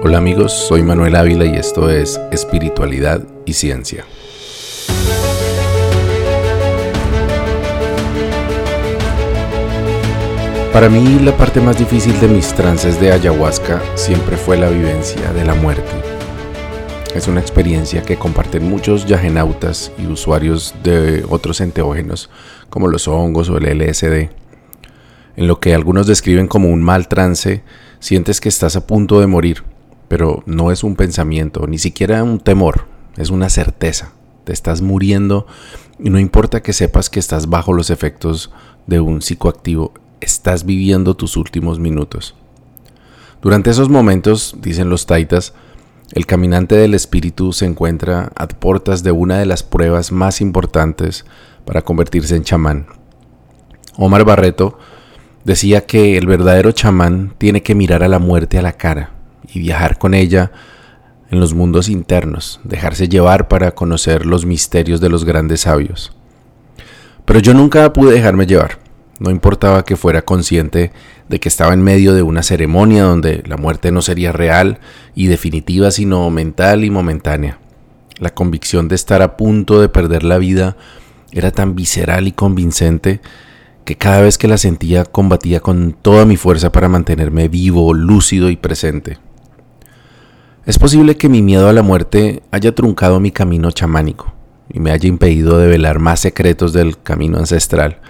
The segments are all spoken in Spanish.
Hola amigos, soy Manuel Ávila y esto es Espiritualidad y Ciencia. Para mí la parte más difícil de mis trances de ayahuasca siempre fue la vivencia de la muerte. Es una experiencia que comparten muchos yagenautas y usuarios de otros enteógenos como los hongos o el LSD. En lo que algunos describen como un mal trance, sientes que estás a punto de morir pero no es un pensamiento, ni siquiera un temor, es una certeza. Te estás muriendo y no importa que sepas que estás bajo los efectos de un psicoactivo, estás viviendo tus últimos minutos. Durante esos momentos, dicen los taitas, el caminante del espíritu se encuentra a puertas de una de las pruebas más importantes para convertirse en chamán. Omar Barreto decía que el verdadero chamán tiene que mirar a la muerte a la cara y viajar con ella en los mundos internos, dejarse llevar para conocer los misterios de los grandes sabios. Pero yo nunca pude dejarme llevar. No importaba que fuera consciente de que estaba en medio de una ceremonia donde la muerte no sería real y definitiva, sino mental y momentánea. La convicción de estar a punto de perder la vida era tan visceral y convincente que cada vez que la sentía combatía con toda mi fuerza para mantenerme vivo, lúcido y presente. Es posible que mi miedo a la muerte haya truncado mi camino chamánico y me haya impedido develar más secretos del camino ancestral,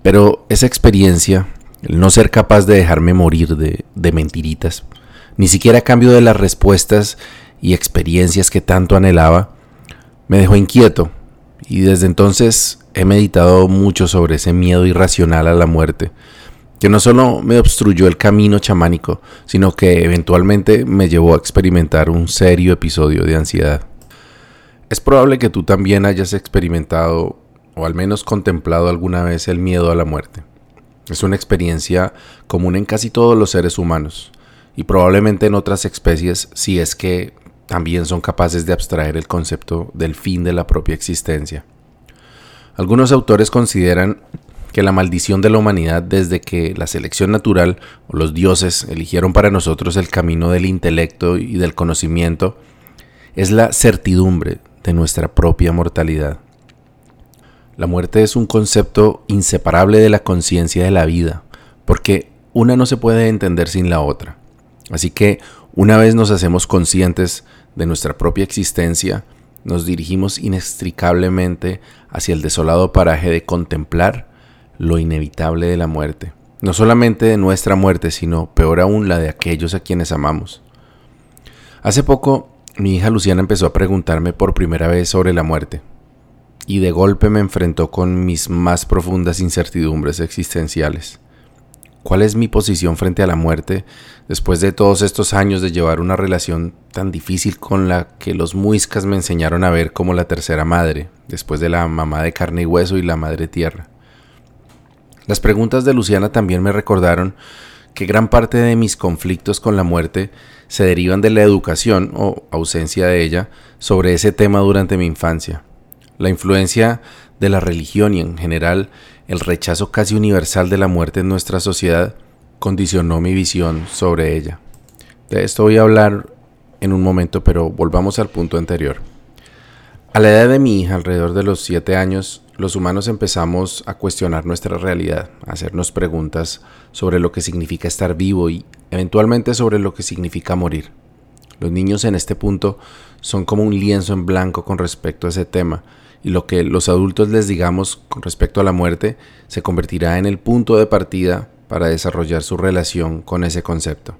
pero esa experiencia, el no ser capaz de dejarme morir de, de mentiritas, ni siquiera a cambio de las respuestas y experiencias que tanto anhelaba, me dejó inquieto y desde entonces he meditado mucho sobre ese miedo irracional a la muerte que no solo me obstruyó el camino chamánico, sino que eventualmente me llevó a experimentar un serio episodio de ansiedad. Es probable que tú también hayas experimentado o al menos contemplado alguna vez el miedo a la muerte. Es una experiencia común en casi todos los seres humanos y probablemente en otras especies si es que también son capaces de abstraer el concepto del fin de la propia existencia. Algunos autores consideran que la maldición de la humanidad desde que la selección natural o los dioses eligieron para nosotros el camino del intelecto y del conocimiento es la certidumbre de nuestra propia mortalidad. La muerte es un concepto inseparable de la conciencia de la vida, porque una no se puede entender sin la otra. Así que una vez nos hacemos conscientes de nuestra propia existencia, nos dirigimos inextricablemente hacia el desolado paraje de contemplar lo inevitable de la muerte. No solamente de nuestra muerte, sino peor aún la de aquellos a quienes amamos. Hace poco mi hija Luciana empezó a preguntarme por primera vez sobre la muerte y de golpe me enfrentó con mis más profundas incertidumbres existenciales. ¿Cuál es mi posición frente a la muerte después de todos estos años de llevar una relación tan difícil con la que los muiscas me enseñaron a ver como la tercera madre, después de la mamá de carne y hueso y la madre tierra? Las preguntas de Luciana también me recordaron que gran parte de mis conflictos con la muerte se derivan de la educación o ausencia de ella sobre ese tema durante mi infancia. La influencia de la religión y en general el rechazo casi universal de la muerte en nuestra sociedad condicionó mi visión sobre ella. De esto voy a hablar en un momento, pero volvamos al punto anterior. A la edad de mi hija, alrededor de los 7 años, los humanos empezamos a cuestionar nuestra realidad, a hacernos preguntas sobre lo que significa estar vivo y eventualmente sobre lo que significa morir. Los niños en este punto son como un lienzo en blanco con respecto a ese tema y lo que los adultos les digamos con respecto a la muerte se convertirá en el punto de partida para desarrollar su relación con ese concepto.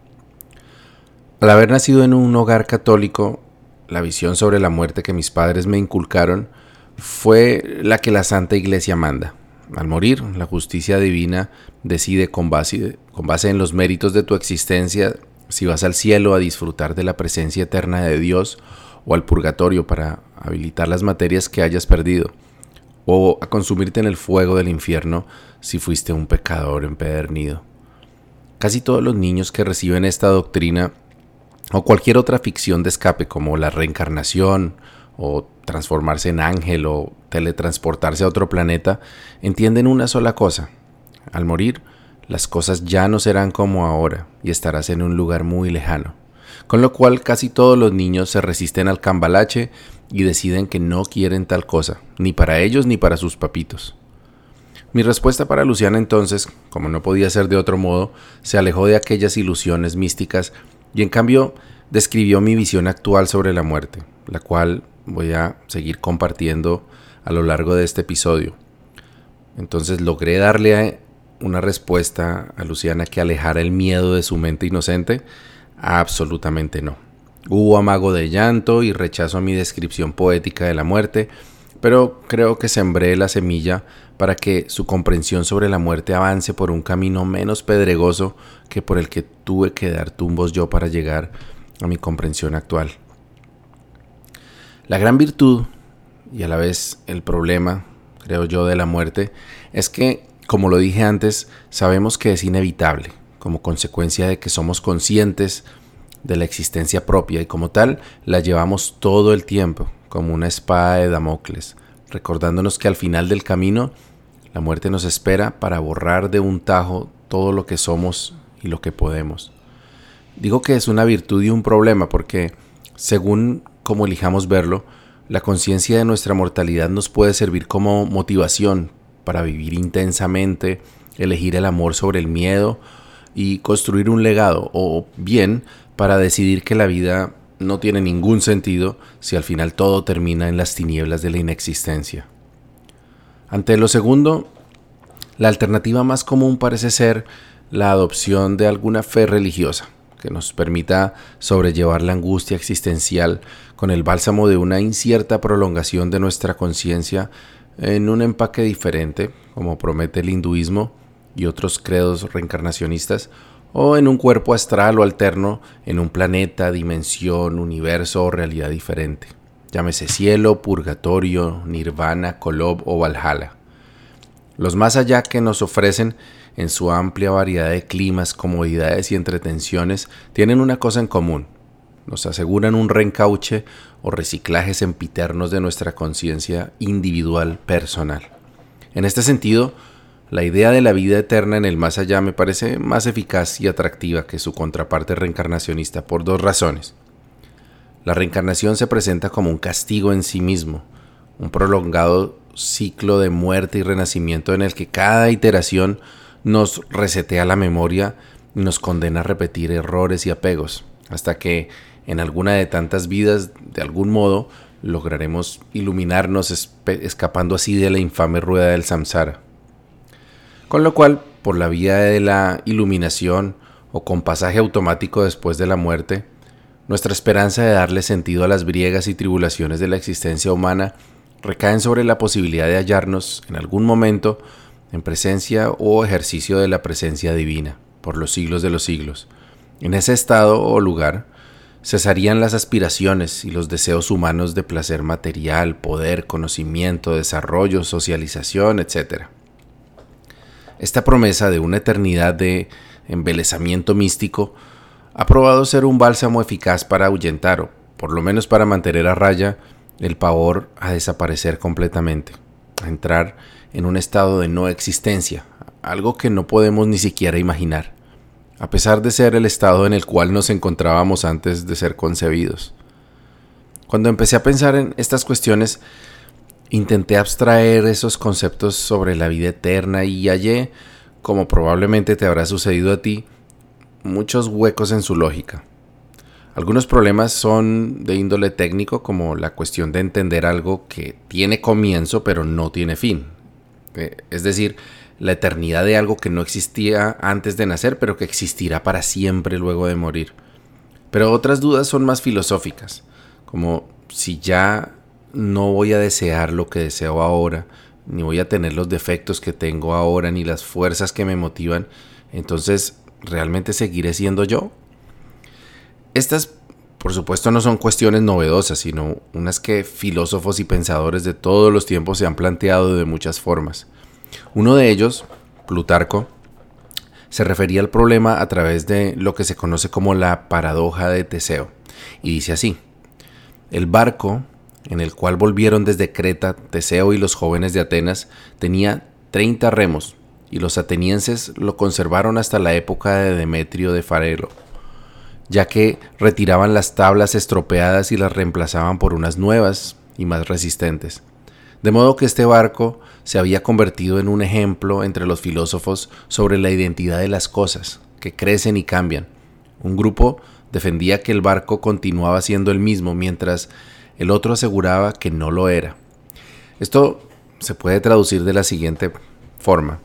Al haber nacido en un hogar católico, la visión sobre la muerte que mis padres me inculcaron fue la que la Santa Iglesia manda. Al morir, la justicia divina decide con base, con base en los méritos de tu existencia si vas al cielo a disfrutar de la presencia eterna de Dios o al purgatorio para habilitar las materias que hayas perdido, o a consumirte en el fuego del infierno si fuiste un pecador empedernido. Casi todos los niños que reciben esta doctrina o cualquier otra ficción de escape como la reencarnación o transformarse en ángel o teletransportarse a otro planeta, entienden una sola cosa. Al morir, las cosas ya no serán como ahora y estarás en un lugar muy lejano. con lo cual casi todos los niños se resisten al cambalache y deciden que no quieren tal cosa, ni para ellos ni para sus papitos. Mi respuesta para Luciana entonces, como no podía ser de otro modo, se alejó de aquellas ilusiones místicas y en cambio describió mi visión actual sobre la muerte, la cual voy a seguir compartiendo a lo largo de este episodio. Entonces logré darle una respuesta a Luciana que alejara el miedo de su mente inocente. Absolutamente no. Hubo amago de llanto y rechazo a mi descripción poética de la muerte, pero creo que sembré la semilla para que su comprensión sobre la muerte avance por un camino menos pedregoso que por el que tuve que dar tumbos yo para llegar a mi comprensión actual. La gran virtud y a la vez el problema, creo yo, de la muerte es que, como lo dije antes, sabemos que es inevitable, como consecuencia de que somos conscientes de la existencia propia y como tal la llevamos todo el tiempo, como una espada de Damocles, recordándonos que al final del camino la muerte nos espera para borrar de un tajo todo lo que somos y lo que podemos. Digo que es una virtud y un problema porque, según como elijamos verlo, la conciencia de nuestra mortalidad nos puede servir como motivación para vivir intensamente, elegir el amor sobre el miedo y construir un legado, o bien para decidir que la vida no tiene ningún sentido si al final todo termina en las tinieblas de la inexistencia. Ante lo segundo, la alternativa más común parece ser la adopción de alguna fe religiosa, que nos permita sobrellevar la angustia existencial con el bálsamo de una incierta prolongación de nuestra conciencia en un empaque diferente, como promete el hinduismo y otros credos reencarnacionistas, o en un cuerpo astral o alterno en un planeta, dimensión, universo o realidad diferente. Llámese cielo, purgatorio, nirvana, kolob o valhalla. Los más allá que nos ofrecen en su amplia variedad de climas, comodidades y entretenciones, tienen una cosa en común. Nos aseguran un reencauche o reciclaje sempiternos de nuestra conciencia individual personal. En este sentido, la idea de la vida eterna en el más allá me parece más eficaz y atractiva que su contraparte reencarnacionista por dos razones. La reencarnación se presenta como un castigo en sí mismo, un prolongado ciclo de muerte y renacimiento en el que cada iteración nos resetea la memoria y nos condena a repetir errores y apegos, hasta que en alguna de tantas vidas, de algún modo, lograremos iluminarnos escapando así de la infame rueda del samsara. Con lo cual, por la vía de la iluminación o con pasaje automático después de la muerte, nuestra esperanza de darle sentido a las briegas y tribulaciones de la existencia humana recaen sobre la posibilidad de hallarnos en algún momento en presencia o ejercicio de la presencia divina por los siglos de los siglos. En ese estado o lugar cesarían las aspiraciones y los deseos humanos de placer material, poder, conocimiento, desarrollo, socialización, etc. Esta promesa de una eternidad de embelezamiento místico ha probado ser un bálsamo eficaz para ahuyentar o, por lo menos para mantener a raya, el pavor a desaparecer completamente, a entrar en un estado de no existencia, algo que no podemos ni siquiera imaginar, a pesar de ser el estado en el cual nos encontrábamos antes de ser concebidos. Cuando empecé a pensar en estas cuestiones, intenté abstraer esos conceptos sobre la vida eterna y hallé, como probablemente te habrá sucedido a ti, muchos huecos en su lógica. Algunos problemas son de índole técnico, como la cuestión de entender algo que tiene comienzo pero no tiene fin. Eh, es decir, la eternidad de algo que no existía antes de nacer pero que existirá para siempre luego de morir. Pero otras dudas son más filosóficas, como si ya no voy a desear lo que deseo ahora, ni voy a tener los defectos que tengo ahora, ni las fuerzas que me motivan, entonces, ¿realmente seguiré siendo yo? Estas, por supuesto, no son cuestiones novedosas, sino unas que filósofos y pensadores de todos los tiempos se han planteado de muchas formas. Uno de ellos, Plutarco, se refería al problema a través de lo que se conoce como la paradoja de Teseo, y dice así, el barco en el cual volvieron desde Creta Teseo y los jóvenes de Atenas tenía 30 remos, y los atenienses lo conservaron hasta la época de Demetrio de Farelo ya que retiraban las tablas estropeadas y las reemplazaban por unas nuevas y más resistentes. De modo que este barco se había convertido en un ejemplo entre los filósofos sobre la identidad de las cosas, que crecen y cambian. Un grupo defendía que el barco continuaba siendo el mismo, mientras el otro aseguraba que no lo era. Esto se puede traducir de la siguiente forma.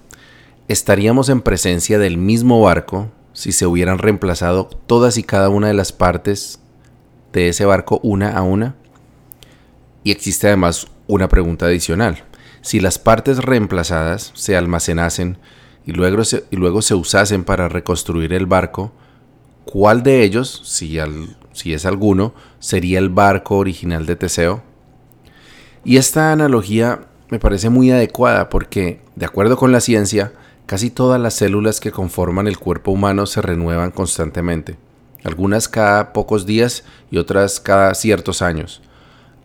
Estaríamos en presencia del mismo barco si se hubieran reemplazado todas y cada una de las partes de ese barco una a una. Y existe además una pregunta adicional. Si las partes reemplazadas se almacenasen y luego se, y luego se usasen para reconstruir el barco, ¿cuál de ellos, si, si es alguno, sería el barco original de Teseo? Y esta analogía me parece muy adecuada porque, de acuerdo con la ciencia, casi todas las células que conforman el cuerpo humano se renuevan constantemente, algunas cada pocos días y otras cada ciertos años.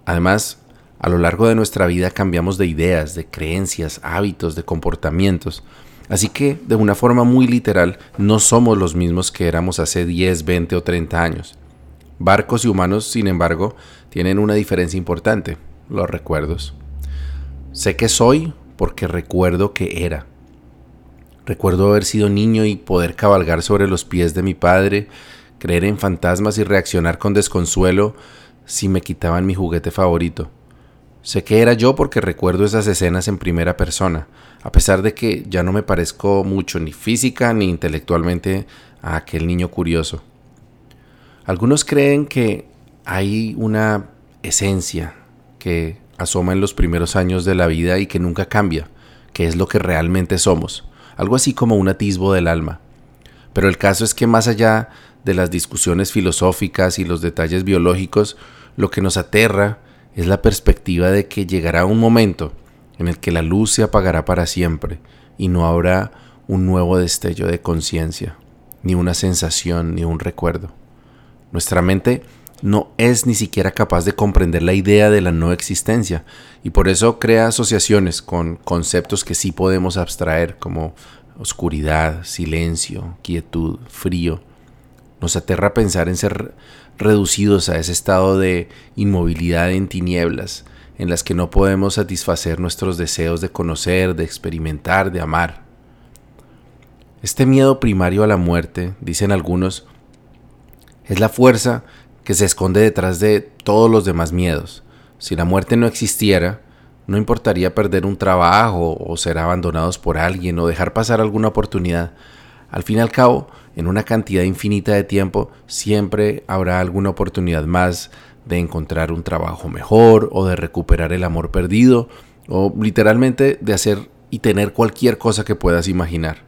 Además, a lo largo de nuestra vida cambiamos de ideas, de creencias, hábitos, de comportamientos. Así que, de una forma muy literal, no somos los mismos que éramos hace 10, 20 o 30 años. Barcos y humanos, sin embargo, tienen una diferencia importante, los recuerdos. Sé que soy porque recuerdo que era. Recuerdo haber sido niño y poder cabalgar sobre los pies de mi padre, creer en fantasmas y reaccionar con desconsuelo si me quitaban mi juguete favorito. Sé que era yo porque recuerdo esas escenas en primera persona, a pesar de que ya no me parezco mucho ni física ni intelectualmente a aquel niño curioso. Algunos creen que hay una esencia que asoma en los primeros años de la vida y que nunca cambia, que es lo que realmente somos, algo así como un atisbo del alma. Pero el caso es que más allá de las discusiones filosóficas y los detalles biológicos, lo que nos aterra es la perspectiva de que llegará un momento en el que la luz se apagará para siempre y no habrá un nuevo destello de conciencia, ni una sensación, ni un recuerdo. Nuestra mente no es ni siquiera capaz de comprender la idea de la no existencia y por eso crea asociaciones con conceptos que sí podemos abstraer como oscuridad, silencio, quietud, frío. Nos aterra pensar en ser reducidos a ese estado de inmovilidad en tinieblas en las que no podemos satisfacer nuestros deseos de conocer, de experimentar, de amar. Este miedo primario a la muerte, dicen algunos, es la fuerza que se esconde detrás de todos los demás miedos. Si la muerte no existiera, no importaría perder un trabajo o ser abandonados por alguien o dejar pasar alguna oportunidad. Al fin y al cabo, en una cantidad infinita de tiempo, siempre habrá alguna oportunidad más de encontrar un trabajo mejor o de recuperar el amor perdido o literalmente de hacer y tener cualquier cosa que puedas imaginar.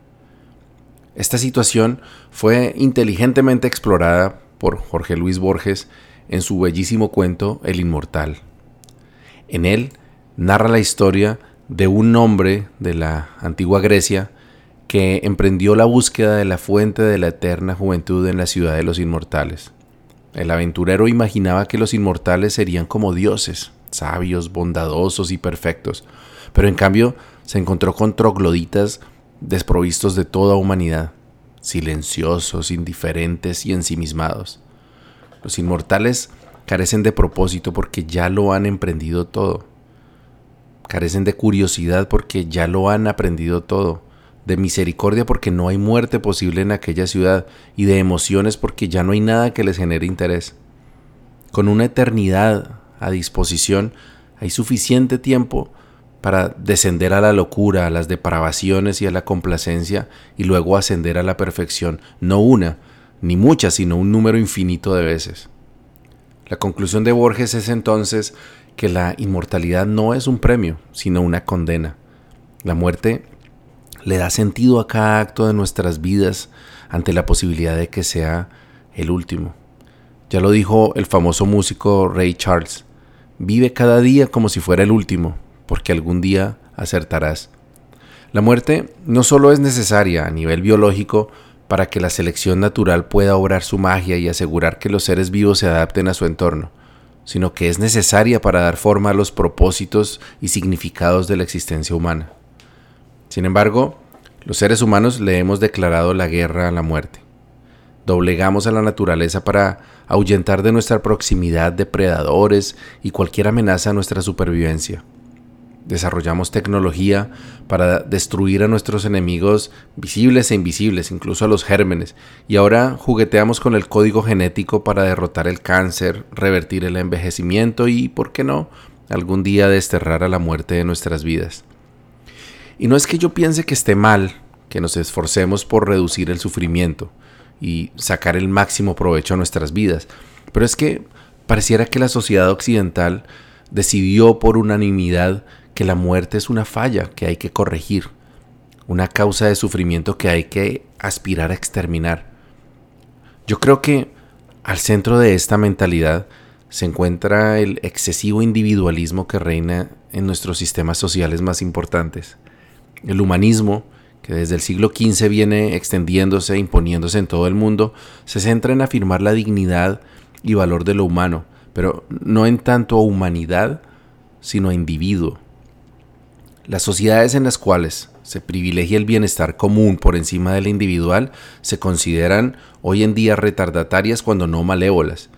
Esta situación fue inteligentemente explorada por Jorge Luis Borges en su bellísimo cuento El Inmortal. En él narra la historia de un hombre de la antigua Grecia que emprendió la búsqueda de la fuente de la eterna juventud en la ciudad de los inmortales. El aventurero imaginaba que los inmortales serían como dioses, sabios, bondadosos y perfectos, pero en cambio se encontró con trogloditas desprovistos de toda humanidad silenciosos, indiferentes y ensimismados. Los inmortales carecen de propósito porque ya lo han emprendido todo. Carecen de curiosidad porque ya lo han aprendido todo. De misericordia porque no hay muerte posible en aquella ciudad. Y de emociones porque ya no hay nada que les genere interés. Con una eternidad a disposición, hay suficiente tiempo para descender a la locura, a las depravaciones y a la complacencia y luego ascender a la perfección, no una, ni muchas, sino un número infinito de veces. La conclusión de Borges es entonces que la inmortalidad no es un premio, sino una condena. La muerte le da sentido a cada acto de nuestras vidas ante la posibilidad de que sea el último. Ya lo dijo el famoso músico Ray Charles, vive cada día como si fuera el último, porque algún día acertarás. La muerte no solo es necesaria a nivel biológico para que la selección natural pueda obrar su magia y asegurar que los seres vivos se adapten a su entorno, sino que es necesaria para dar forma a los propósitos y significados de la existencia humana. Sin embargo, los seres humanos le hemos declarado la guerra a la muerte. doblegamos a la naturaleza para ahuyentar de nuestra proximidad depredadores y cualquier amenaza a nuestra supervivencia. Desarrollamos tecnología para destruir a nuestros enemigos visibles e invisibles, incluso a los gérmenes, y ahora jugueteamos con el código genético para derrotar el cáncer, revertir el envejecimiento y, ¿por qué no?, algún día desterrar a la muerte de nuestras vidas. Y no es que yo piense que esté mal que nos esforcemos por reducir el sufrimiento y sacar el máximo provecho a nuestras vidas, pero es que pareciera que la sociedad occidental decidió por unanimidad que la muerte es una falla que hay que corregir, una causa de sufrimiento que hay que aspirar a exterminar. Yo creo que al centro de esta mentalidad se encuentra el excesivo individualismo que reina en nuestros sistemas sociales más importantes. El humanismo, que desde el siglo XV viene extendiéndose e imponiéndose en todo el mundo, se centra en afirmar la dignidad y valor de lo humano, pero no en tanto a humanidad, sino a individuo. Las sociedades en las cuales se privilegia el bienestar común por encima del individual se consideran hoy en día retardatarias cuando no malévolas.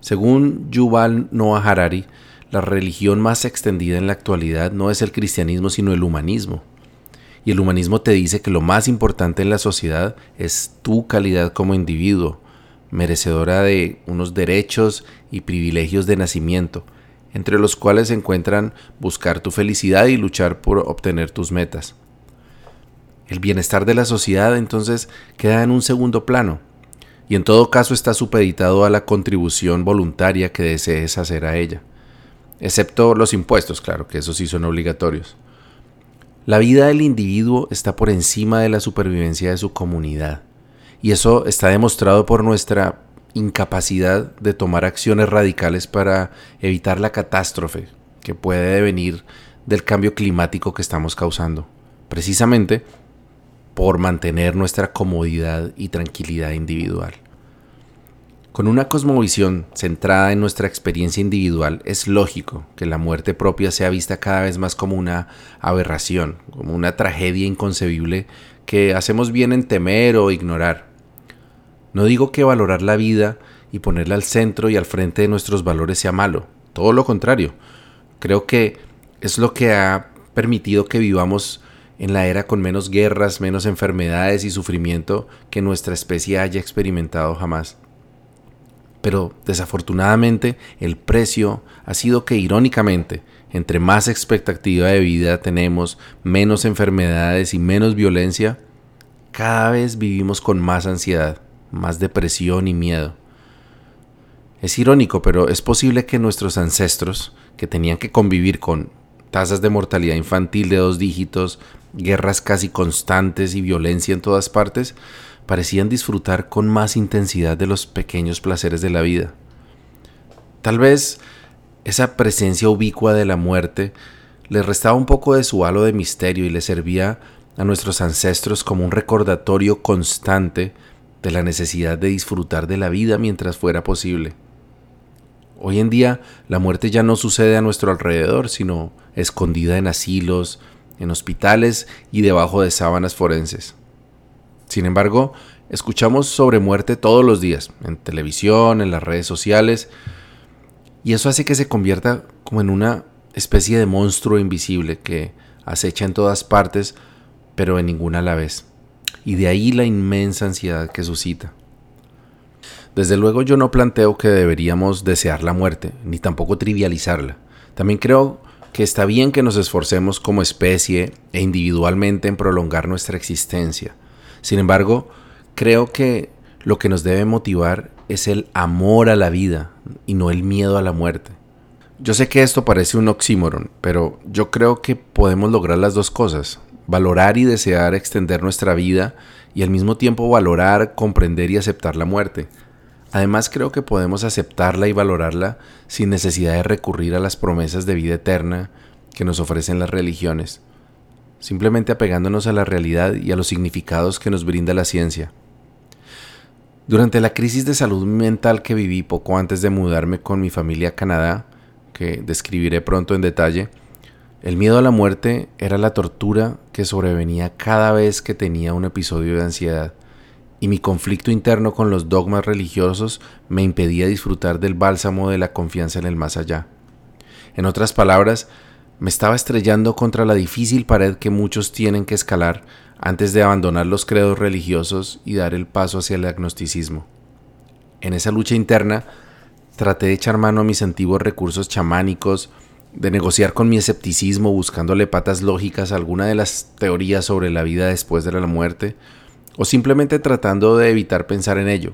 Según Yuval Noah Harari, la religión más extendida en la actualidad no es el cristianismo sino el humanismo. Y el humanismo te dice que lo más importante en la sociedad es tu calidad como individuo, merecedora de unos derechos y privilegios de nacimiento, entre los cuales se encuentran buscar tu felicidad y luchar por obtener tus metas. El bienestar de la sociedad entonces queda en un segundo plano, y en todo caso está supeditado a la contribución voluntaria que desees hacer a ella, excepto los impuestos, claro, que esos sí son obligatorios. La vida del individuo está por encima de la supervivencia de su comunidad, y eso está demostrado por nuestra incapacidad de tomar acciones radicales para evitar la catástrofe que puede venir del cambio climático que estamos causando, precisamente por mantener nuestra comodidad y tranquilidad individual. Con una cosmovisión centrada en nuestra experiencia individual, es lógico que la muerte propia sea vista cada vez más como una aberración, como una tragedia inconcebible que hacemos bien en temer o ignorar. No digo que valorar la vida y ponerla al centro y al frente de nuestros valores sea malo, todo lo contrario. Creo que es lo que ha permitido que vivamos en la era con menos guerras, menos enfermedades y sufrimiento que nuestra especie haya experimentado jamás. Pero desafortunadamente el precio ha sido que irónicamente, entre más expectativa de vida tenemos, menos enfermedades y menos violencia, cada vez vivimos con más ansiedad más depresión y miedo. Es irónico, pero es posible que nuestros ancestros, que tenían que convivir con tasas de mortalidad infantil de dos dígitos, guerras casi constantes y violencia en todas partes, parecían disfrutar con más intensidad de los pequeños placeres de la vida. Tal vez esa presencia ubicua de la muerte les restaba un poco de su halo de misterio y les servía a nuestros ancestros como un recordatorio constante de la necesidad de disfrutar de la vida mientras fuera posible. Hoy en día la muerte ya no sucede a nuestro alrededor, sino escondida en asilos, en hospitales y debajo de sábanas forenses. Sin embargo, escuchamos sobre muerte todos los días, en televisión, en las redes sociales, y eso hace que se convierta como en una especie de monstruo invisible que acecha en todas partes, pero en ninguna a la vez y de ahí la inmensa ansiedad que suscita. Desde luego yo no planteo que deberíamos desear la muerte, ni tampoco trivializarla. También creo que está bien que nos esforcemos como especie e individualmente en prolongar nuestra existencia. Sin embargo, creo que lo que nos debe motivar es el amor a la vida y no el miedo a la muerte. Yo sé que esto parece un oxímoron, pero yo creo que podemos lograr las dos cosas, valorar y desear extender nuestra vida y al mismo tiempo valorar, comprender y aceptar la muerte. Además creo que podemos aceptarla y valorarla sin necesidad de recurrir a las promesas de vida eterna que nos ofrecen las religiones, simplemente apegándonos a la realidad y a los significados que nos brinda la ciencia. Durante la crisis de salud mental que viví poco antes de mudarme con mi familia a Canadá, que describiré pronto en detalle, el miedo a la muerte era la tortura que sobrevenía cada vez que tenía un episodio de ansiedad y mi conflicto interno con los dogmas religiosos me impedía disfrutar del bálsamo de la confianza en el más allá. En otras palabras, me estaba estrellando contra la difícil pared que muchos tienen que escalar antes de abandonar los credos religiosos y dar el paso hacia el agnosticismo. En esa lucha interna, traté de echar mano a mis antiguos recursos chamánicos, de negociar con mi escepticismo buscándole patas lógicas a alguna de las teorías sobre la vida después de la muerte, o simplemente tratando de evitar pensar en ello,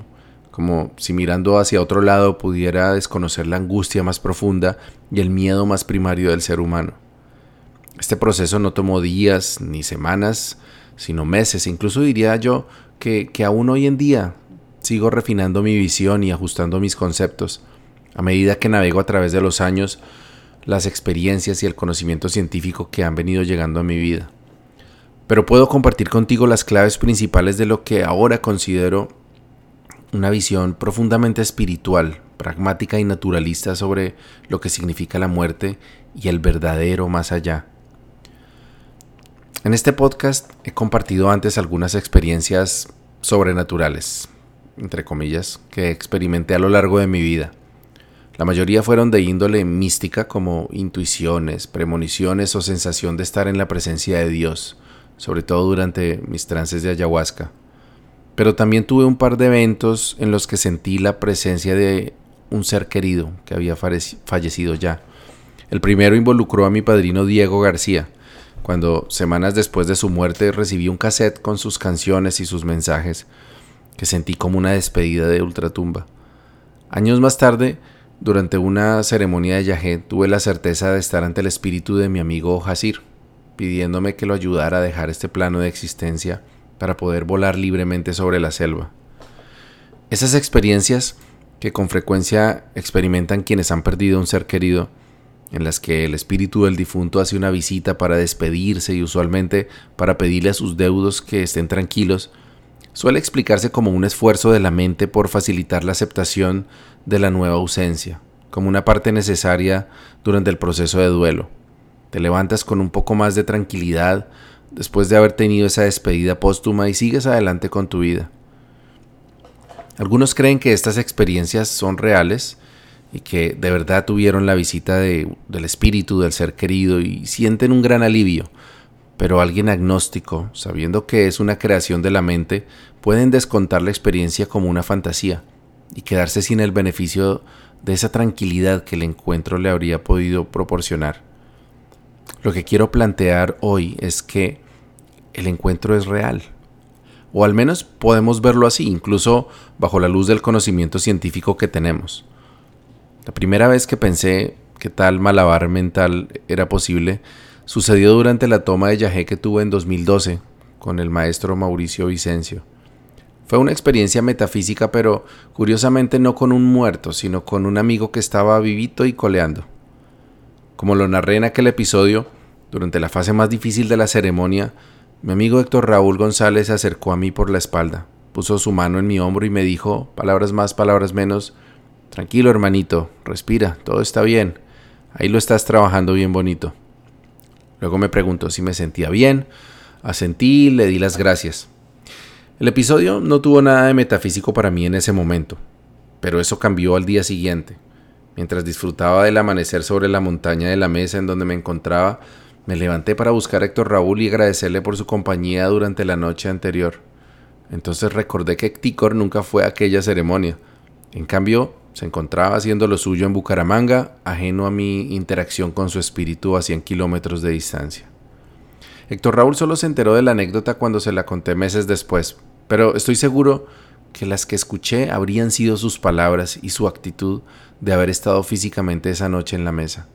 como si mirando hacia otro lado pudiera desconocer la angustia más profunda y el miedo más primario del ser humano. Este proceso no tomó días ni semanas, sino meses, incluso diría yo que, que aún hoy en día sigo refinando mi visión y ajustando mis conceptos. A medida que navego a través de los años, las experiencias y el conocimiento científico que han venido llegando a mi vida pero puedo compartir contigo las claves principales de lo que ahora considero una visión profundamente espiritual, pragmática y naturalista sobre lo que significa la muerte y el verdadero más allá. En este podcast he compartido antes algunas experiencias sobrenaturales, entre comillas, que experimenté a lo largo de mi vida. La mayoría fueron de índole mística como intuiciones, premoniciones o sensación de estar en la presencia de Dios sobre todo durante mis trances de ayahuasca. Pero también tuve un par de eventos en los que sentí la presencia de un ser querido que había fallecido ya. El primero involucró a mi padrino Diego García, cuando semanas después de su muerte recibí un cassette con sus canciones y sus mensajes, que sentí como una despedida de ultratumba. Años más tarde, durante una ceremonia de yajé, tuve la certeza de estar ante el espíritu de mi amigo Hasir, pidiéndome que lo ayudara a dejar este plano de existencia para poder volar libremente sobre la selva. Esas experiencias que con frecuencia experimentan quienes han perdido un ser querido, en las que el espíritu del difunto hace una visita para despedirse y usualmente para pedirle a sus deudos que estén tranquilos, suele explicarse como un esfuerzo de la mente por facilitar la aceptación de la nueva ausencia, como una parte necesaria durante el proceso de duelo. Te levantas con un poco más de tranquilidad después de haber tenido esa despedida póstuma y sigues adelante con tu vida. Algunos creen que estas experiencias son reales y que de verdad tuvieron la visita del espíritu del ser querido y sienten un gran alivio, pero alguien agnóstico, sabiendo que es una creación de la mente, pueden descontar la experiencia como una fantasía y quedarse sin el beneficio de esa tranquilidad que el encuentro le habría podido proporcionar. Lo que quiero plantear hoy es que el encuentro es real. O al menos podemos verlo así, incluso bajo la luz del conocimiento científico que tenemos. La primera vez que pensé que tal malabar mental era posible sucedió durante la toma de yagé que tuve en 2012 con el maestro Mauricio Vicencio. Fue una experiencia metafísica, pero curiosamente no con un muerto, sino con un amigo que estaba vivito y coleando. Como lo narré en aquel episodio, durante la fase más difícil de la ceremonia, mi amigo Héctor Raúl González se acercó a mí por la espalda, puso su mano en mi hombro y me dijo, palabras más, palabras menos, tranquilo hermanito, respira, todo está bien, ahí lo estás trabajando bien bonito. Luego me preguntó si me sentía bien, asentí y le di las gracias. El episodio no tuvo nada de metafísico para mí en ese momento, pero eso cambió al día siguiente. Mientras disfrutaba del amanecer sobre la montaña de la mesa en donde me encontraba, me levanté para buscar a Héctor Raúl y agradecerle por su compañía durante la noche anterior. Entonces recordé que Ticor nunca fue a aquella ceremonia. En cambio, se encontraba haciendo lo suyo en Bucaramanga, ajeno a mi interacción con su espíritu a 100 kilómetros de distancia. Héctor Raúl solo se enteró de la anécdota cuando se la conté meses después, pero estoy seguro que las que escuché habrían sido sus palabras y su actitud de haber estado físicamente esa noche en la mesa.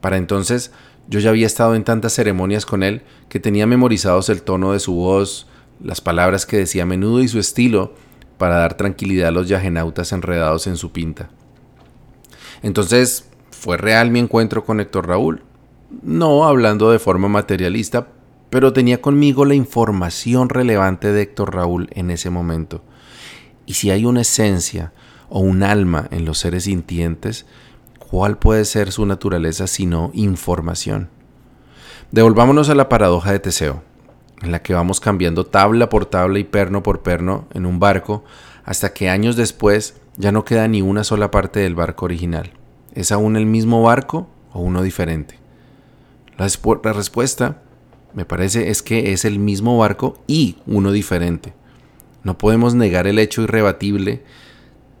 Para entonces yo ya había estado en tantas ceremonias con él que tenía memorizados el tono de su voz, las palabras que decía a menudo y su estilo para dar tranquilidad a los yagenautas enredados en su pinta. Entonces, ¿fue real mi encuentro con Héctor Raúl? No hablando de forma materialista, pero tenía conmigo la información relevante de Héctor Raúl en ese momento. Y si hay una esencia o un alma en los seres sintientes, ¿cuál puede ser su naturaleza sino información? Devolvámonos a la paradoja de Teseo. En la que vamos cambiando tabla por tabla y perno por perno en un barco hasta que años después ya no queda ni una sola parte del barco original. ¿Es aún el mismo barco o uno diferente? La, respuesta, me parece, es que es el mismo barco y uno diferente. No podemos negar el hecho irrebatible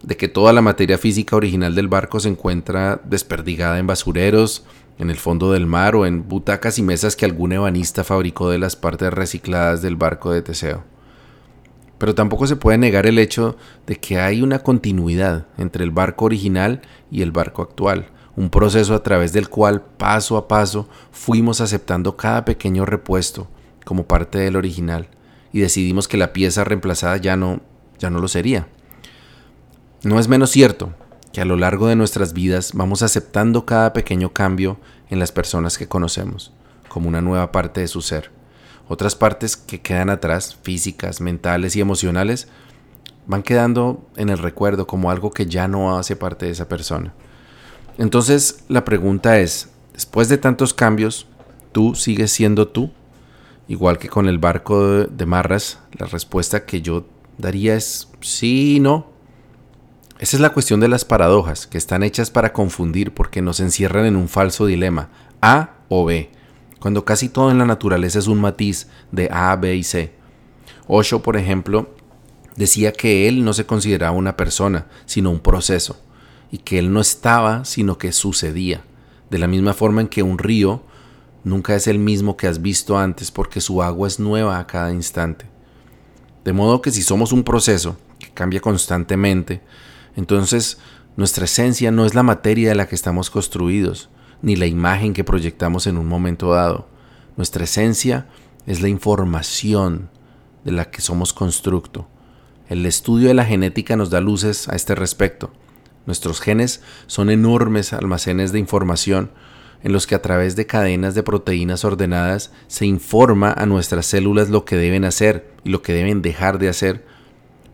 de que toda la materia física original del barco se encuentra desperdigada en basureros, en el fondo del mar o en butacas y mesas que algún ebanista fabricó de las partes recicladas del barco de Teseo. Pero tampoco se puede negar el hecho de que hay una continuidad entre el barco original y el barco actual, un proceso a través del cual paso a paso fuimos aceptando cada pequeño repuesto como parte del original y decidimos que la pieza reemplazada ya no ya no lo sería. No es menos cierto que a lo largo de nuestras vidas vamos aceptando cada pequeño cambio en las personas que conocemos, como una nueva parte de su ser. Otras partes que quedan atrás, físicas, mentales y emocionales, van quedando en el recuerdo como algo que ya no hace parte de esa persona. Entonces la pregunta es, después de tantos cambios, ¿tú sigues siendo tú? Igual que con el barco de Marras, la respuesta que yo daría es sí y no. Esa es la cuestión de las paradojas, que están hechas para confundir porque nos encierran en un falso dilema, A o B, cuando casi todo en la naturaleza es un matiz de A, B y C. Osho, por ejemplo, decía que él no se consideraba una persona, sino un proceso, y que él no estaba, sino que sucedía, de la misma forma en que un río nunca es el mismo que has visto antes porque su agua es nueva a cada instante. De modo que si somos un proceso que cambia constantemente, entonces, nuestra esencia no es la materia de la que estamos construidos, ni la imagen que proyectamos en un momento dado. Nuestra esencia es la información de la que somos constructo. El estudio de la genética nos da luces a este respecto. Nuestros genes son enormes almacenes de información en los que a través de cadenas de proteínas ordenadas se informa a nuestras células lo que deben hacer y lo que deben dejar de hacer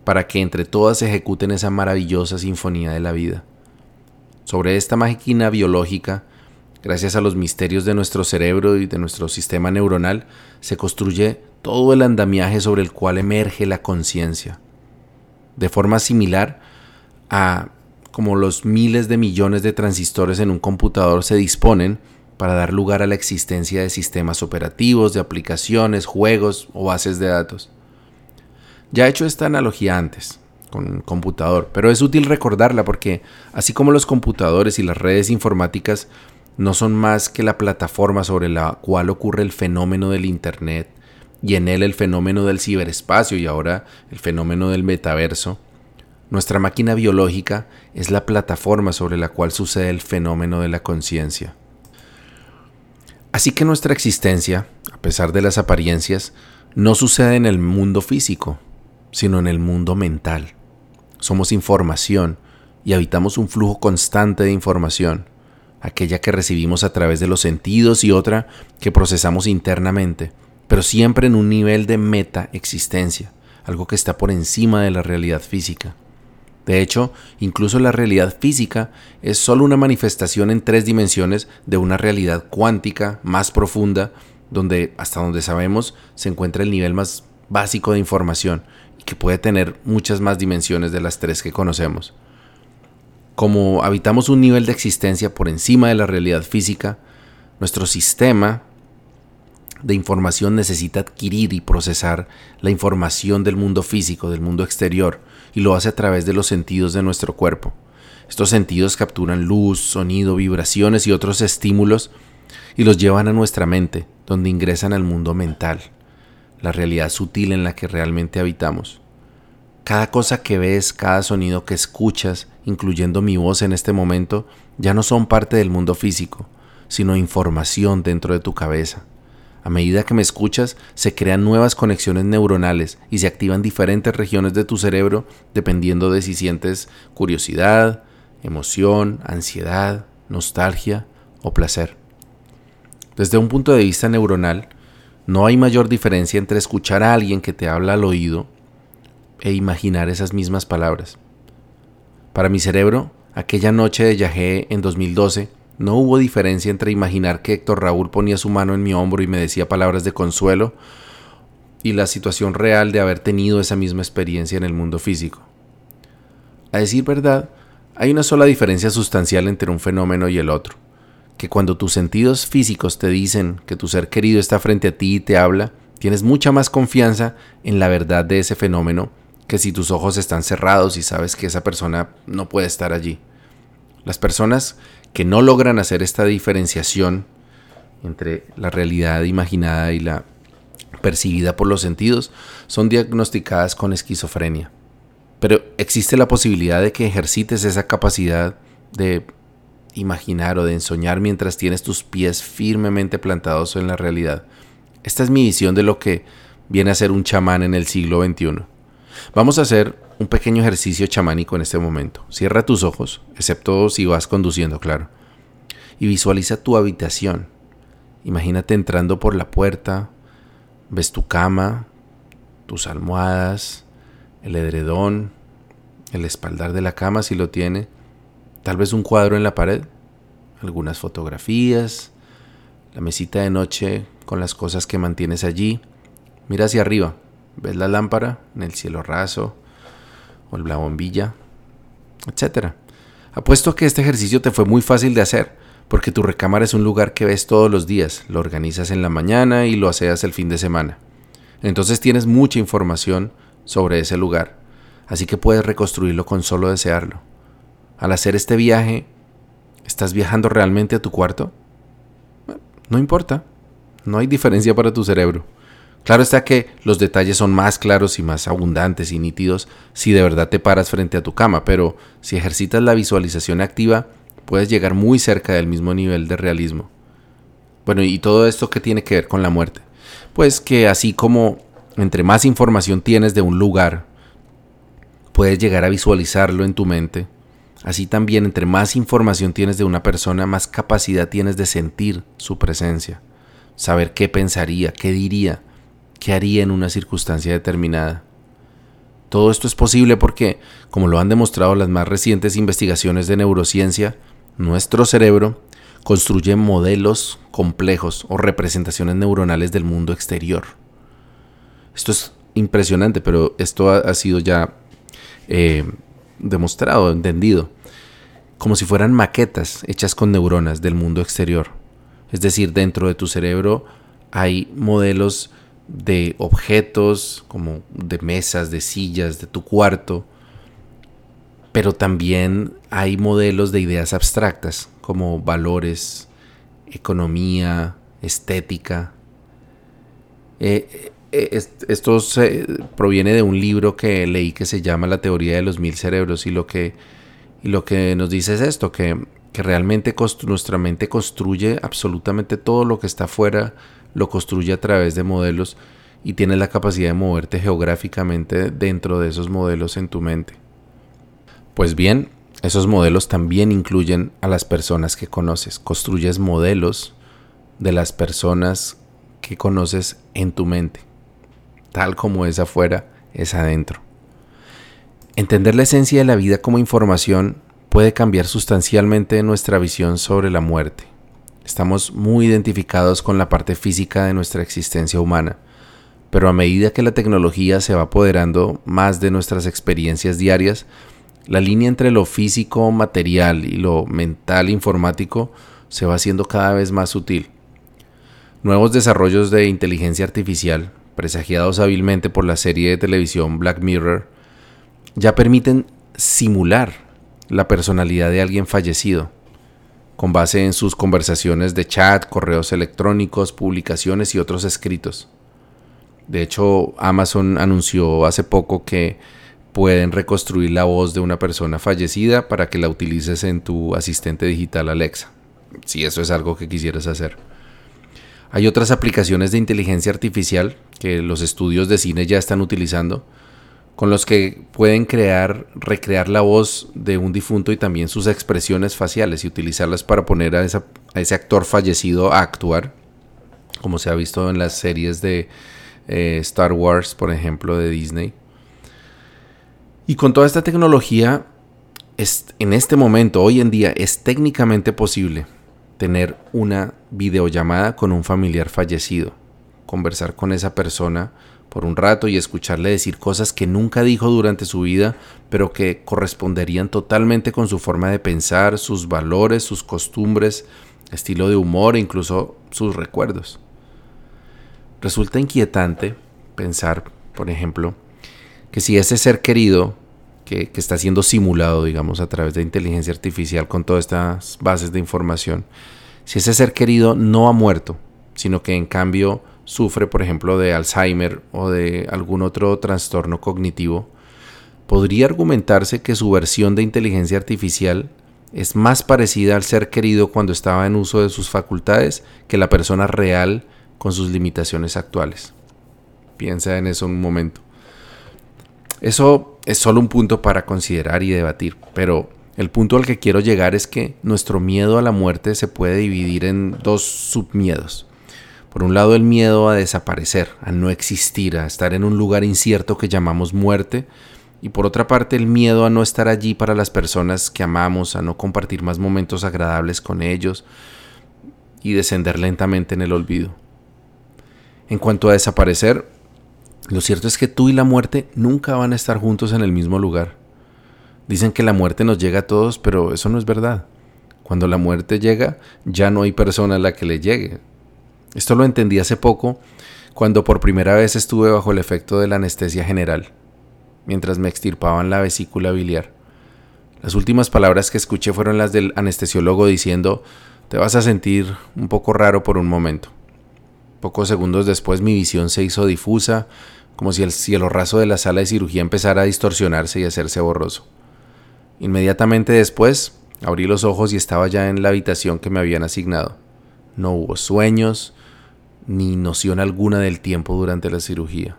para que entre todas ejecuten esa maravillosa sinfonía de la vida. Sobre esta máquina biológica, gracias a los misterios de nuestro cerebro y de nuestro sistema neuronal, se construye todo el andamiaje sobre el cual emerge la conciencia. De forma similar a como los miles de millones de transistores en un computador se disponen para dar lugar a la existencia de sistemas operativos, de aplicaciones, juegos o bases de datos. Ya he hecho esta analogía antes con un computador, pero es útil recordarla porque así como los computadores y las redes informáticas no son más que la plataforma sobre la cual ocurre el fenómeno del Internet y en él el fenómeno del ciberespacio y ahora el fenómeno del metaverso, nuestra máquina biológica es la plataforma sobre la cual sucede el fenómeno de la conciencia. Así que nuestra existencia, a pesar de las apariencias, no sucede en el mundo físico, sino en el mundo mental. Somos información y habitamos un flujo constante de información, aquella que recibimos a través de los sentidos y otra que procesamos internamente, pero siempre en un nivel de meta existencia, algo que está por encima de la realidad física. De hecho, incluso la realidad física es solo una manifestación en tres dimensiones de una realidad cuántica más profunda, donde, hasta donde sabemos, se encuentra el nivel más básico de información que puede tener muchas más dimensiones de las tres que conocemos. Como habitamos un nivel de existencia por encima de la realidad física, nuestro sistema de información necesita adquirir y procesar la información del mundo físico, del mundo exterior, y lo hace a través de los sentidos de nuestro cuerpo. Estos sentidos capturan luz, sonido, vibraciones y otros estímulos y los llevan a nuestra mente, donde ingresan al mundo mental la realidad sutil en la que realmente habitamos. Cada cosa que ves, cada sonido que escuchas, incluyendo mi voz en este momento, ya no son parte del mundo físico, sino información dentro de tu cabeza. A medida que me escuchas, se crean nuevas conexiones neuronales y se activan diferentes regiones de tu cerebro dependiendo de si sientes curiosidad, emoción, ansiedad, nostalgia o placer. Desde un punto de vista neuronal, no hay mayor diferencia entre escuchar a alguien que te habla al oído e imaginar esas mismas palabras. Para mi cerebro, aquella noche de Yahé en 2012, no hubo diferencia entre imaginar que Héctor Raúl ponía su mano en mi hombro y me decía palabras de consuelo, y la situación real de haber tenido esa misma experiencia en el mundo físico. A decir verdad, hay una sola diferencia sustancial entre un fenómeno y el otro, que cuando tus sentidos físicos te dicen que tu ser querido está frente a ti y te habla, tienes mucha más confianza en la verdad de ese fenómeno que si tus ojos están cerrados y sabes que esa persona no puede estar allí. Las personas que no logran hacer esta diferenciación entre la realidad imaginada y la percibida por los sentidos son diagnosticadas con esquizofrenia. Pero existe la posibilidad de que ejercites esa capacidad de imaginar o de ensoñar mientras tienes tus pies firmemente plantados en la realidad. Esta es mi visión de lo que viene a ser un chamán en el siglo XXI. Vamos a hacer un pequeño ejercicio chamánico en este momento. Cierra tus ojos, excepto si vas conduciendo, claro. Y visualiza tu habitación. Imagínate entrando por la puerta, ves tu cama, tus almohadas, el edredón, el espaldar de la cama si lo tiene, tal vez un cuadro en la pared, algunas fotografías, la mesita de noche con las cosas que mantienes allí. Mira hacia arriba, ves la lámpara en el cielo raso o la bombilla, etc. Apuesto que este ejercicio te fue muy fácil de hacer, porque tu recámara es un lugar que ves todos los días, lo organizas en la mañana y lo haces el fin de semana. Entonces tienes mucha información sobre ese lugar, así que puedes reconstruirlo con solo desearlo. Al hacer este viaje, ¿estás viajando realmente a tu cuarto? No importa, no hay diferencia para tu cerebro. Claro está que los detalles son más claros y más abundantes y nítidos si de verdad te paras frente a tu cama, pero si ejercitas la visualización activa, puedes llegar muy cerca del mismo nivel de realismo. Bueno, ¿y todo esto qué tiene que ver con la muerte? Pues que así como entre más información tienes de un lugar, puedes llegar a visualizarlo en tu mente. Así también, entre más información tienes de una persona, más capacidad tienes de sentir su presencia, saber qué pensaría, qué diría, qué haría en una circunstancia determinada. Todo esto es posible porque, como lo han demostrado las más recientes investigaciones de neurociencia, nuestro cerebro construye modelos complejos o representaciones neuronales del mundo exterior. Esto es impresionante, pero esto ha, sido ya eh, demostrado, entendido, como si fueran maquetas hechas con neuronas del mundo exterior. Es decir, dentro de tu cerebro hay modelos de objetos, como de mesas, de sillas, de tu cuarto, pero también hay modelos de ideas abstractas, como valores, economía, estética. Eh, eh, esto proviene de un libro que leí que se llama La teoría de los mil cerebros y lo que, lo que nos dice es esto, que, realmente nuestra mente construye absolutamente todo lo que está afuera, lo construye a través de modelos y tienes la capacidad de moverte geográficamente dentro de esos modelos en tu mente. Pues bien, esos modelos también incluyen a las personas que conoces. Construyes modelos de las personas que conoces en tu mente tal como es afuera, es adentro. Entender la esencia de la vida como información puede cambiar sustancialmente nuestra visión sobre la muerte. Estamos muy identificados con la parte física de nuestra existencia humana, pero a medida que la tecnología se va apoderando más de nuestras experiencias diarias, la línea entre lo físico material y lo mental informático se va haciendo cada vez más sutil. Nuevos desarrollos de inteligencia artificial presagiados hábilmente por la serie de televisión Black Mirror, ya permiten simular la personalidad de alguien fallecido, con base en sus conversaciones de chat, correos electrónicos, publicaciones y otros escritos. De hecho, Amazon anunció hace poco que pueden reconstruir la voz de una persona fallecida para que la utilices en tu asistente digital Alexa, si eso es algo que quisieras hacer. Hay otras aplicaciones de inteligencia artificial que los estudios de cine ya están utilizando, con los que pueden crear, recrear la voz de un difunto y también sus expresiones faciales y utilizarlas para poner a, ese actor fallecido a actuar, como se ha visto en las series de eh, Star Wars, por ejemplo, de Disney. Y con toda esta tecnología, en este momento, hoy en día, es técnicamente posible tener una videollamada con un familiar fallecido, conversar con esa persona por un rato y escucharle decir cosas que nunca dijo durante su vida, pero que corresponderían totalmente con su forma de pensar, sus valores, sus costumbres, estilo de humor e incluso sus recuerdos. Resulta inquietante pensar, por ejemplo, que si ese ser querido que, está siendo simulado, digamos, a través de inteligencia artificial con todas estas bases de información, si ese ser querido no ha muerto, sino que en cambio sufre, por ejemplo, de Alzheimer o de algún otro trastorno cognitivo, podría argumentarse que su versión de inteligencia artificial es más parecida al ser querido cuando estaba en uso de sus facultades que la persona real con sus limitaciones actuales. Piensa en eso un momento. Eso es solo un punto para considerar y debatir, pero el punto al que quiero llegar es que nuestro miedo a la muerte se puede dividir en dos submiedos. Por un lado el miedo a desaparecer, a no existir, a estar en un lugar incierto que llamamos muerte, y por otra parte el miedo a no estar allí para las personas que amamos, a no compartir más momentos agradables con ellos y descender lentamente en el olvido. En cuanto a desaparecer, lo cierto es que tú y la muerte nunca van a estar juntos en el mismo lugar. Dicen que la muerte nos llega a todos, pero eso no es verdad. Cuando la muerte llega, ya no hay persona a la que le llegue. Esto lo entendí hace poco, cuando por primera vez estuve bajo el efecto de la anestesia general mientras me extirpaban la vesícula biliar. Las últimas palabras que escuché fueron las del anestesiólogo diciendo, te vas a sentir un poco raro por un momento. Pocos segundos después mi visión se hizo difusa, como si el cielo raso de la sala de cirugía empezara a distorsionarse y hacerse borroso. Inmediatamente después abrí los ojos y estaba ya en la habitación que me habían asignado. No hubo sueños ni noción alguna del tiempo durante la cirugía.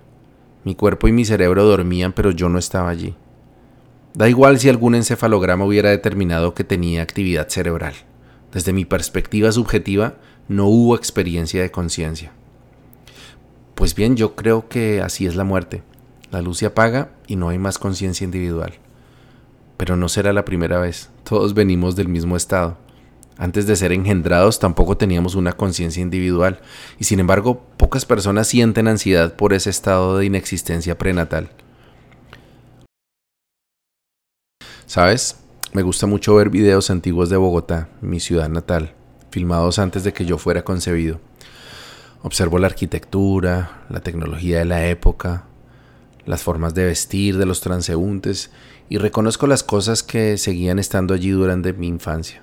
Mi cuerpo y mi cerebro dormían, pero yo no estaba allí. Da igual si algún encefalograma hubiera determinado que tenía actividad cerebral. Desde mi perspectiva subjetiva, no hubo experiencia de conciencia. Pues bien, yo creo que así es la muerte. La luz se apaga y no hay más conciencia individual. Pero no será la primera vez. Todos venimos del mismo estado. Antes de ser engendrados tampoco teníamos una conciencia individual y sin embargo pocas personas sienten ansiedad por ese estado de inexistencia prenatal. ¿Sabes? Me gusta mucho ver videos antiguos de Bogotá, mi ciudad natal, filmados antes de que yo fuera concebido. Observo la arquitectura, la tecnología de la época, las formas de vestir de los transeúntes y reconozco las cosas que seguían estando allí durante mi infancia.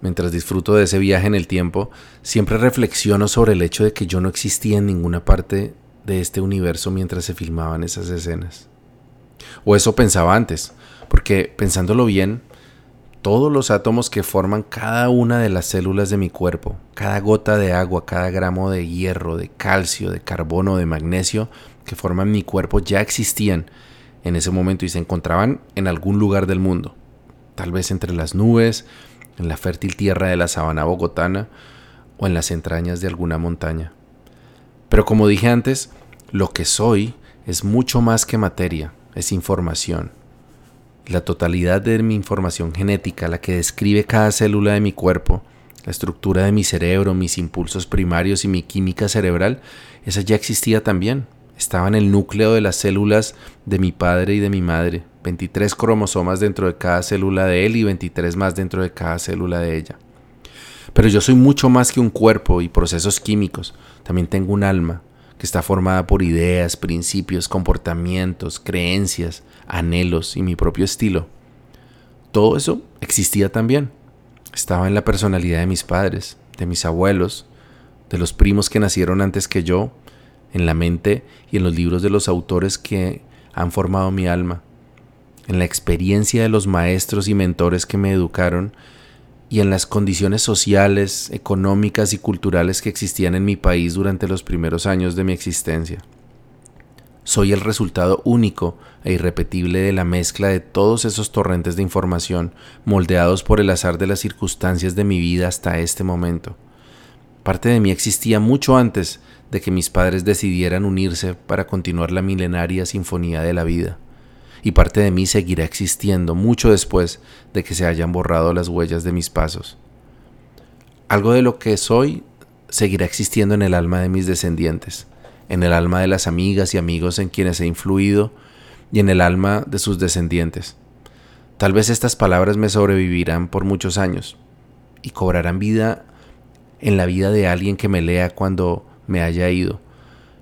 Mientras disfruto de ese viaje en el tiempo, siempre reflexiono sobre el hecho de que yo no existía en ninguna parte de este universo mientras se filmaban esas escenas. O eso pensaba antes, porque pensándolo bien, todos los átomos que forman cada una de las células de mi cuerpo, cada gota de agua, cada gramo de hierro, de calcio, de carbono, de magnesio que forman mi cuerpo ya existían en ese momento y se encontraban en algún lugar del mundo, tal vez entre las nubes, en la fértil tierra de la sabana bogotana o en las entrañas de alguna montaña. Pero como dije antes, lo que soy es mucho más que materia, es información. La totalidad de mi información genética, la que describe cada célula de mi cuerpo, la estructura de mi cerebro, mis impulsos primarios y mi química cerebral, esa ya existía también. Estaba en el núcleo de las células de mi padre y de mi madre. 23 cromosomas dentro de cada célula de él y 23 más dentro de cada célula de ella. Pero yo soy mucho más que un cuerpo y procesos químicos. También tengo un alma que está formada por ideas, principios, comportamientos, creencias, anhelos y mi propio estilo. Todo eso existía también. Estaba en la personalidad de mis padres, de mis abuelos, de los primos que nacieron antes que yo, en la mente y en los libros de los autores que han formado mi alma en la experiencia de los maestros y mentores que me educaron y en las condiciones sociales, económicas y culturales que existían en mi país durante los primeros años de mi existencia. Soy el resultado único e irrepetible de la mezcla de todos esos torrentes de información moldeados por el azar de las circunstancias de mi vida hasta este momento. Parte de mí existía mucho antes de que mis padres decidieran unirse para continuar la milenaria sinfonía de la vida y parte de mí seguirá existiendo mucho después de que se hayan borrado las huellas de mis pasos. Algo de lo que soy seguirá existiendo en el alma de mis descendientes, en el alma de las amigas y amigos en quienes he influido y en el alma de sus descendientes. Tal vez estas palabras me sobrevivirán por muchos años y cobrarán vida en la vida de alguien que me lea cuando me haya ido.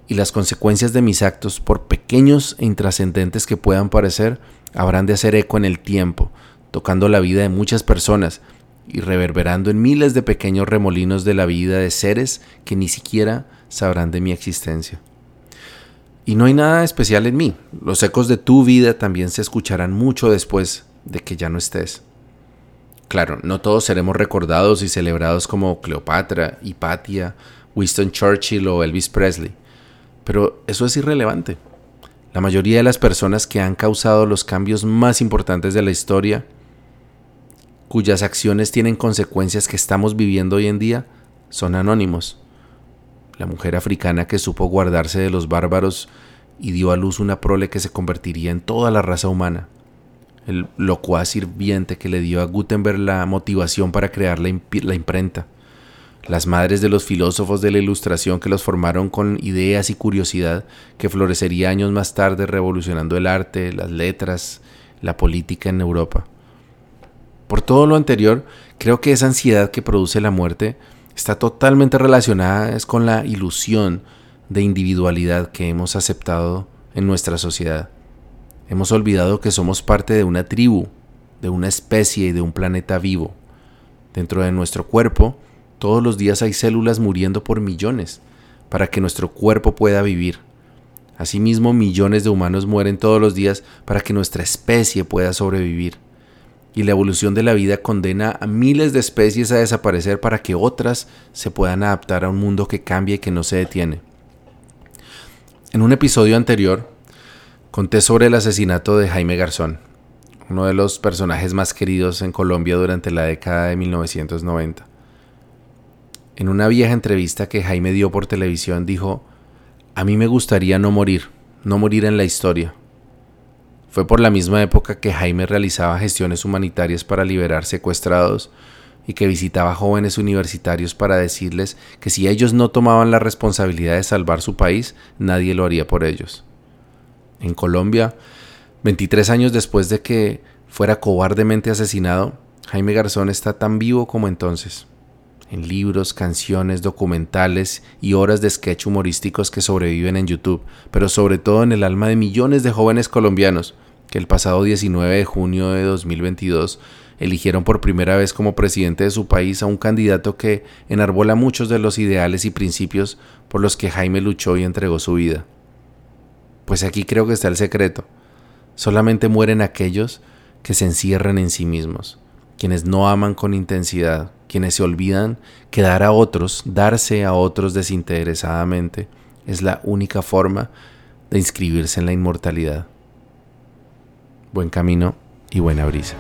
Y las consecuencias de mis actos, por pequeños e intrascendentes que puedan parecer, habrán de hacer eco en el tiempo, tocando la vida de muchas personas y reverberando en miles de pequeños remolinos de la vida de seres que ni siquiera sabrán de mi existencia. Y no hay nada especial en mí. Los ecos de tu vida también se escucharán mucho después de que ya no estés. Claro, no todos seremos recordados y celebrados como Cleopatra, Hipatia, Winston Churchill o Elvis Presley, pero eso es irrelevante. La mayoría de las personas que han causado los cambios más importantes de la historia, cuyas acciones tienen consecuencias que estamos viviendo hoy en día, son anónimos. La mujer africana que supo guardarse de los bárbaros y dio a luz una prole que se convertiría en toda la raza humana, el locuaz sirviente que le dio a Gutenberg la motivación para crear la, la imprenta, las madres de los filósofos de la Ilustración que los formaron con ideas y curiosidad que florecería años más tarde revolucionando el arte, las letras, la política en Europa. Por todo lo anterior, creo que esa ansiedad que produce la muerte está totalmente relacionada es con la ilusión de individualidad que hemos aceptado en nuestra sociedad. Hemos olvidado que somos parte de una tribu, de una especie y de un planeta vivo. Dentro de nuestro cuerpo, todos los días hay células muriendo por millones para que nuestro cuerpo pueda vivir. Asimismo, millones de humanos mueren todos los días para que nuestra especie pueda sobrevivir y la evolución de la vida condena a miles de especies a desaparecer para que otras se puedan adaptar a un mundo que cambia y que no se detiene. En un episodio anterior conté sobre el asesinato de Jaime Garzón, uno de los personajes más queridos en Colombia durante la década de 1990. En una vieja entrevista que Jaime dio por televisión dijo, a mí me gustaría no morir, no morir en la historia, fue por la misma época que Jaime realizaba gestiones humanitarias para liberar secuestrados y que visitaba jóvenes universitarios para decirles que si ellos no tomaban la responsabilidad de salvar su país, nadie lo haría por ellos. En Colombia, 23 años después de que fuera cobardemente asesinado, Jaime Garzón está tan vivo como entonces. En libros, canciones, documentales y horas de sketch humorísticos que sobreviven en YouTube, pero sobre todo en el alma de millones de jóvenes colombianos que el pasado 19 de junio de 2022 eligieron por primera vez como presidente de su país a un candidato que enarbola muchos de los ideales y principios por los que Jaime luchó y entregó su vida. Pues aquí creo que está el secreto. Solamente mueren aquellos que se encierran en sí mismos, quienes no aman con intensidad, quienes se olvidan que dar a otros, darse a otros desinteresadamente, es la única forma de inscribirse en la inmortalidad buen camino y buena brisa.